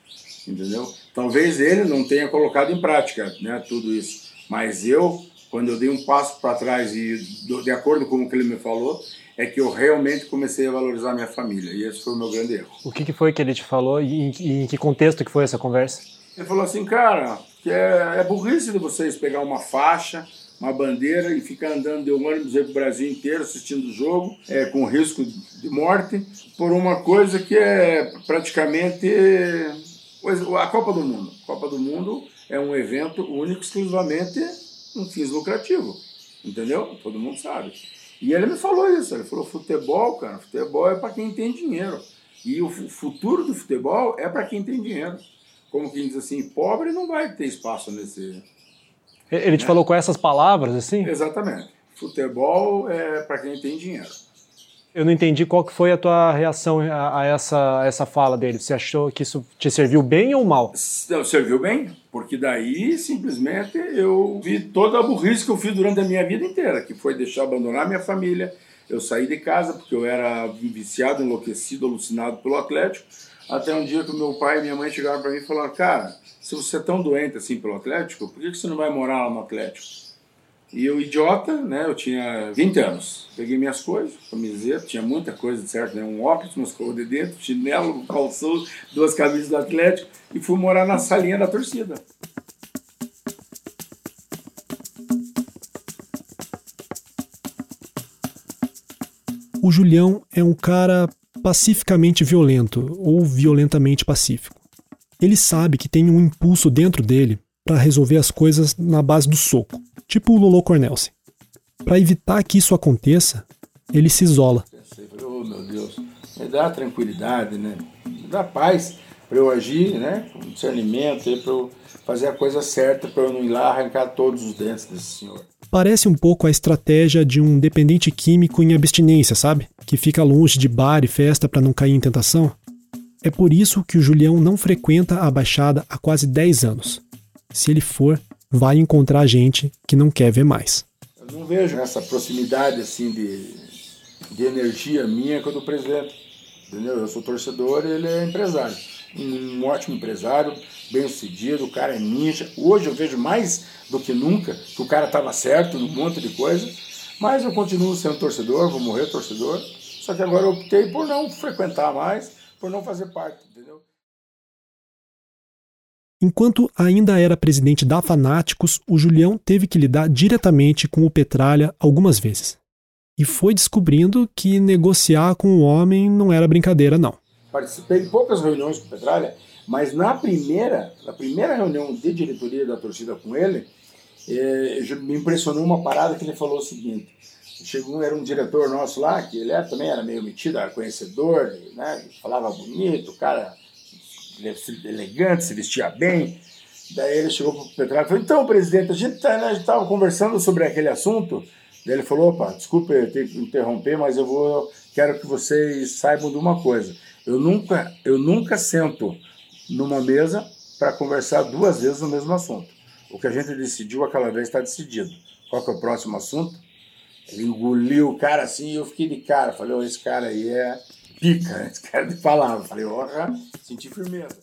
entendeu? Talvez ele não tenha colocado em prática, né, tudo isso, mas eu, quando eu dei um passo para trás e de acordo com o que ele me falou, é que eu realmente comecei a valorizar minha família. E esse foi o meu grande erro. O que, que foi que ele te falou e em, e em que contexto que foi essa conversa? Ele falou assim, cara, que é, é burrice de vocês pegar uma faixa, uma bandeira e ficar andando de ônibus aí pro Brasil inteiro assistindo o jogo, é, com risco de morte, por uma coisa que é praticamente a Copa do Mundo. A Copa do Mundo é um evento único, exclusivamente um fins lucrativo. Entendeu? Todo mundo sabe. E ele me falou isso. Ele falou: futebol, cara, futebol é para quem tem dinheiro. E o futuro do futebol é para quem tem dinheiro. Como quem diz assim, pobre não vai ter espaço nesse. Ele te né? falou com essas palavras assim? Exatamente. Futebol é para quem tem dinheiro. Eu não entendi qual que foi a tua reação a, a essa, a essa fala dele. Você achou que isso te serviu bem ou mal? Não, serviu bem, porque daí simplesmente eu vi toda a burrice que eu fiz durante a minha vida inteira, que foi deixar abandonar minha família. Eu saí de casa porque eu era viciado, enlouquecido, alucinado pelo Atlético. Até um dia que meu pai e minha mãe chegaram para mim e falaram: Cara, se você é tão doente assim pelo Atlético, por que você não vai morar lá no Atlético? E eu, idiota, né? Eu tinha 20 anos. Peguei minhas coisas, camiseta, tinha muita coisa, certo? Né? Um óculos, umas cores de dentro, chinelo, calção, duas camisas do Atlético e fui morar na salinha da torcida. O Julião é um cara pacificamente violento ou violentamente pacífico. Ele sabe que tem um impulso dentro dele para resolver as coisas na base do soco tipo o Lolo Cornelsen. Para evitar que isso aconteça, ele se isola. Oh meu Deus, me dá tranquilidade, né? Me dá paz para eu agir, né? Com discernimento, para eu fazer a coisa certa, para eu não ir lá arrancar todos os dentes desse senhor. Parece um pouco a estratégia de um dependente químico em abstinência, sabe? Que fica longe de bar e festa para não cair em tentação. É por isso que o Julião não frequenta a Baixada há quase 10 anos. Se ele for, vai encontrar gente que não quer ver mais. Eu não vejo essa proximidade assim de, de energia minha com a do presidente. Entendeu? Eu sou torcedor e ele é empresário. Um, um ótimo empresário, bem sucedido, o cara é ninja. Hoje eu vejo mais do que nunca que o cara estava certo num monte de coisa, mas eu continuo sendo torcedor, vou morrer torcedor. Só que agora eu optei por não frequentar mais, por não fazer parte, entendeu? Enquanto ainda era presidente da Fanáticos, o Julião teve que lidar diretamente com o Petralha algumas vezes. E foi descobrindo que negociar com o homem não era brincadeira, não. Participei de poucas reuniões com o Petralha, mas na primeira, na primeira reunião de diretoria da torcida com ele, eh, me impressionou uma parada que ele falou o seguinte. Chegou, era um diretor nosso lá, que ele era, também era meio metido, era conhecedor, né, falava bonito, cara elegante, se vestia bem. Daí ele chegou para o Petralha e falou: Então, presidente, a gente tá, né, estava conversando sobre aquele assunto. Daí ele falou: Opa, desculpe interromper, mas eu vou, quero que vocês saibam de uma coisa. Eu nunca, eu nunca sento numa mesa para conversar duas vezes no mesmo assunto. O que a gente decidiu aquela vez está decidido. Qual que é o próximo assunto? Ele engoliu o cara assim e eu fiquei de cara. Falei: oh, Esse cara aí é pica, *laughs* esse cara de palavra. Falei, olha, senti firmeza.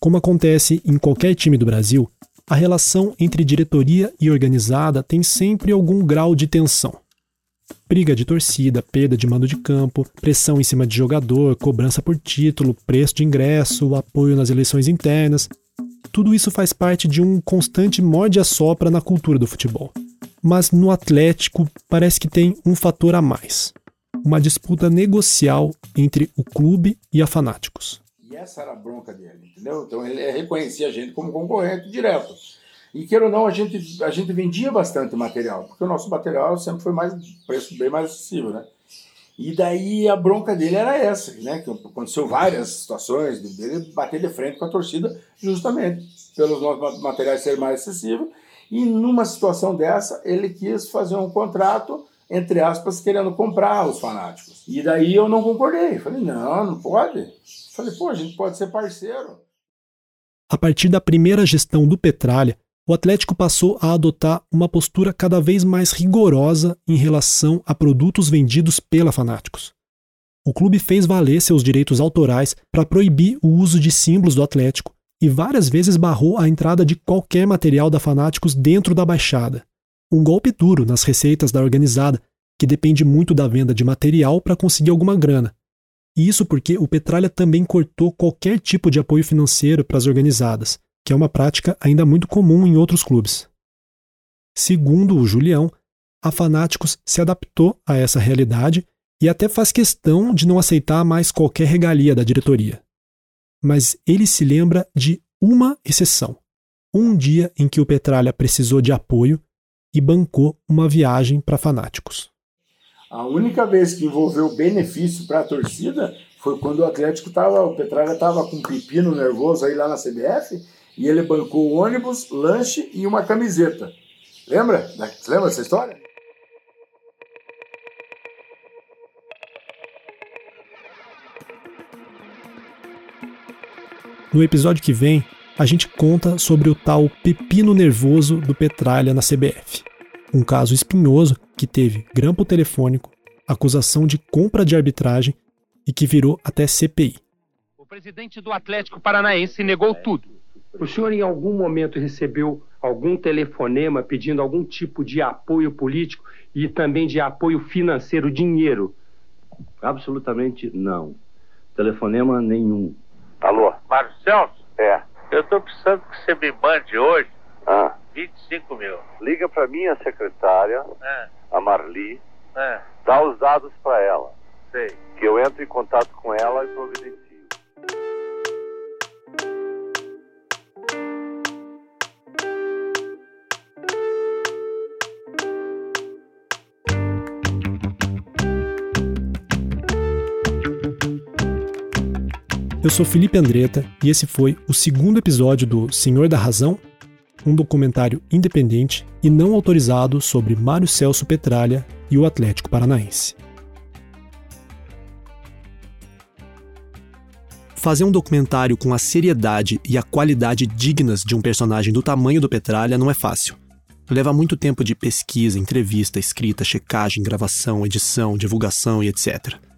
Como acontece em qualquer time do Brasil, a relação entre diretoria e organizada tem sempre algum grau de tensão. Briga de torcida, perda de mando de campo, pressão em cima de jogador, cobrança por título, preço de ingresso, apoio nas eleições internas, tudo isso faz parte de um constante morde-a-sopra na cultura do futebol. Mas no Atlético parece que tem um fator a mais: uma disputa negocial entre o clube e a Fanáticos. E essa era a bronca dele, entendeu? Então ele reconhecia a gente como concorrente direto. E queira ou não, a gente, a gente vendia bastante material, porque o nosso material sempre foi mais preço bem mais acessível, né? E daí a bronca dele era essa, né? Que aconteceu várias situações dele bater de frente com a torcida, justamente pelos nossos materiais serem mais acessíveis. E numa situação dessa, ele quis fazer um contrato, entre aspas, querendo comprar os fanáticos. E daí eu não concordei. Falei, não, não pode. Falei, pô, a gente pode ser parceiro. A partir da primeira gestão do Petralha, o Atlético passou a adotar uma postura cada vez mais rigorosa em relação a produtos vendidos pela Fanáticos. O clube fez valer seus direitos autorais para proibir o uso de símbolos do Atlético e várias vezes barrou a entrada de qualquer material da Fanáticos dentro da Baixada. Um golpe duro nas receitas da organizada, que depende muito da venda de material para conseguir alguma grana. E isso porque o Petralha também cortou qualquer tipo de apoio financeiro para as organizadas, que é uma prática ainda muito comum em outros clubes. Segundo o Julião, a Fanáticos se adaptou a essa realidade e até faz questão de não aceitar mais qualquer regalia da diretoria. Mas ele se lembra de uma exceção: um dia em que o Petralha precisou de apoio e bancou uma viagem para Fanáticos. A única vez que envolveu benefício para a torcida foi quando o Atlético estava, o Petralha estava com um pepino nervoso aí lá na CBF e ele bancou ônibus, lanche e uma camiseta. Lembra? Você lembra dessa história? No episódio que vem, a gente conta sobre o tal pepino nervoso do Petralha na CBF. Um caso espinhoso que teve grampo telefônico, acusação de compra de arbitragem e que virou até CPI. O presidente do Atlético Paranaense negou tudo. O senhor em algum momento recebeu algum telefonema pedindo algum tipo de apoio político e também de apoio financeiro, dinheiro? Absolutamente não. Telefonema nenhum. Alô? Mário Celso? É. Eu tô precisando que você me mande hoje ah. 25 mil. Liga para minha secretária, É. a Marli, É. dá os dados para ela. Sei. Que eu entro em contato com ela e providencio. Eu sou Felipe Andretta e esse foi o segundo episódio do Senhor da Razão, um documentário independente e não autorizado sobre Mário Celso Petralha e o Atlético Paranaense. Fazer um documentário com a seriedade e a qualidade dignas de um personagem do tamanho do Petralha não é fácil. Leva muito tempo de pesquisa, entrevista, escrita, checagem, gravação, edição, divulgação e etc.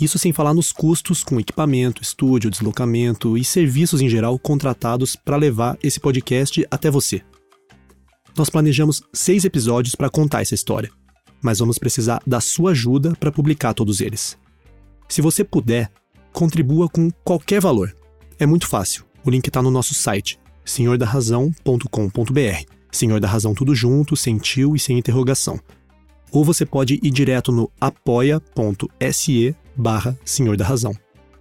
Isso sem falar nos custos com equipamento, estúdio, deslocamento e serviços em geral contratados para levar esse podcast até você. Nós planejamos seis episódios para contar essa história, mas vamos precisar da sua ajuda para publicar todos eles. Se você puder, contribua com qualquer valor. É muito fácil. O link está no nosso site, senhordarrazão.com.br. Senhor da Razão tudo junto, sem tio e sem interrogação. Ou você pode ir direto no apoia.se barra Senhor da Razão.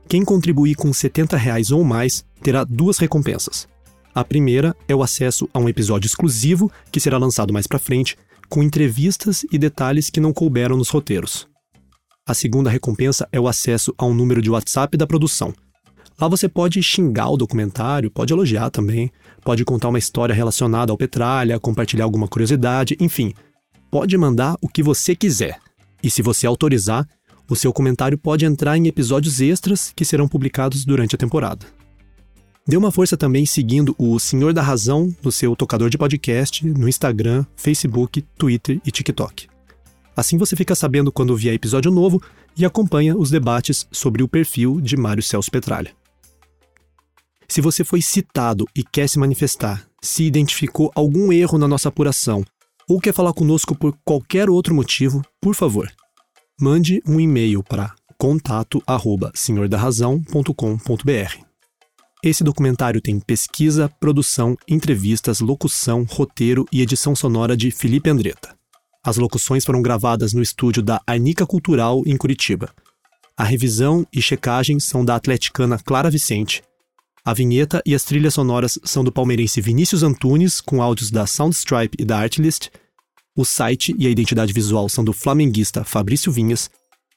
Quem contribuir com 70 reais ou mais terá duas recompensas. A primeira é o acesso a um episódio exclusivo que será lançado mais para frente, com entrevistas e detalhes que não couberam nos roteiros. A segunda recompensa é o acesso a um número de WhatsApp da produção. Lá você pode xingar o documentário, pode elogiar também, pode contar uma história relacionada ao Petralha, compartilhar alguma curiosidade, enfim, pode mandar o que você quiser. E se você autorizar, o seu comentário pode entrar em episódios extras que serão publicados durante a temporada. Dê uma força também seguindo o Senhor da Razão no seu tocador de podcast, no Instagram, Facebook, Twitter e TikTok. Assim você fica sabendo quando vier episódio novo e acompanha os debates sobre o perfil de Mário Celso Petralha. Se você foi citado e quer se manifestar, se identificou algum erro na nossa apuração ou quer falar conosco por qualquer outro motivo, por favor, mande um e-mail para contato@senhordarrazão.com.br. Esse documentário tem pesquisa, produção, entrevistas, locução, roteiro e edição sonora de Felipe Andretta. As locuções foram gravadas no estúdio da Arnica Cultural em Curitiba. A revisão e checagem são da atleticana Clara Vicente. A vinheta e as trilhas sonoras são do palmeirense Vinícius Antunes, com áudios da Soundstripe e da Artlist. O site e a identidade visual são do flamenguista Fabrício Vinhas.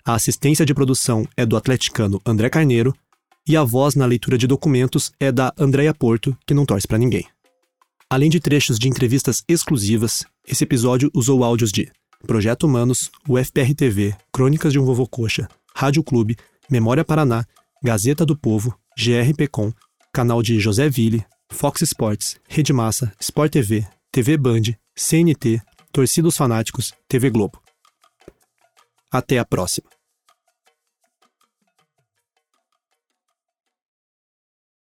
A assistência de produção é do atleticano André Carneiro. E a voz na leitura de documentos é da Andréia Porto, que não torce para ninguém. Além de trechos de entrevistas exclusivas, esse episódio usou áudios de Projeto Humanos, UFPR TV, Crônicas de um Vovô Coxa, Rádio Clube, Memória Paraná, Gazeta do Povo, GRPcom, canal de José Ville, Fox Sports, Rede Massa, Sport TV, TV Band, CNT, Torcidos Fanáticos, TV Globo. Até a próxima.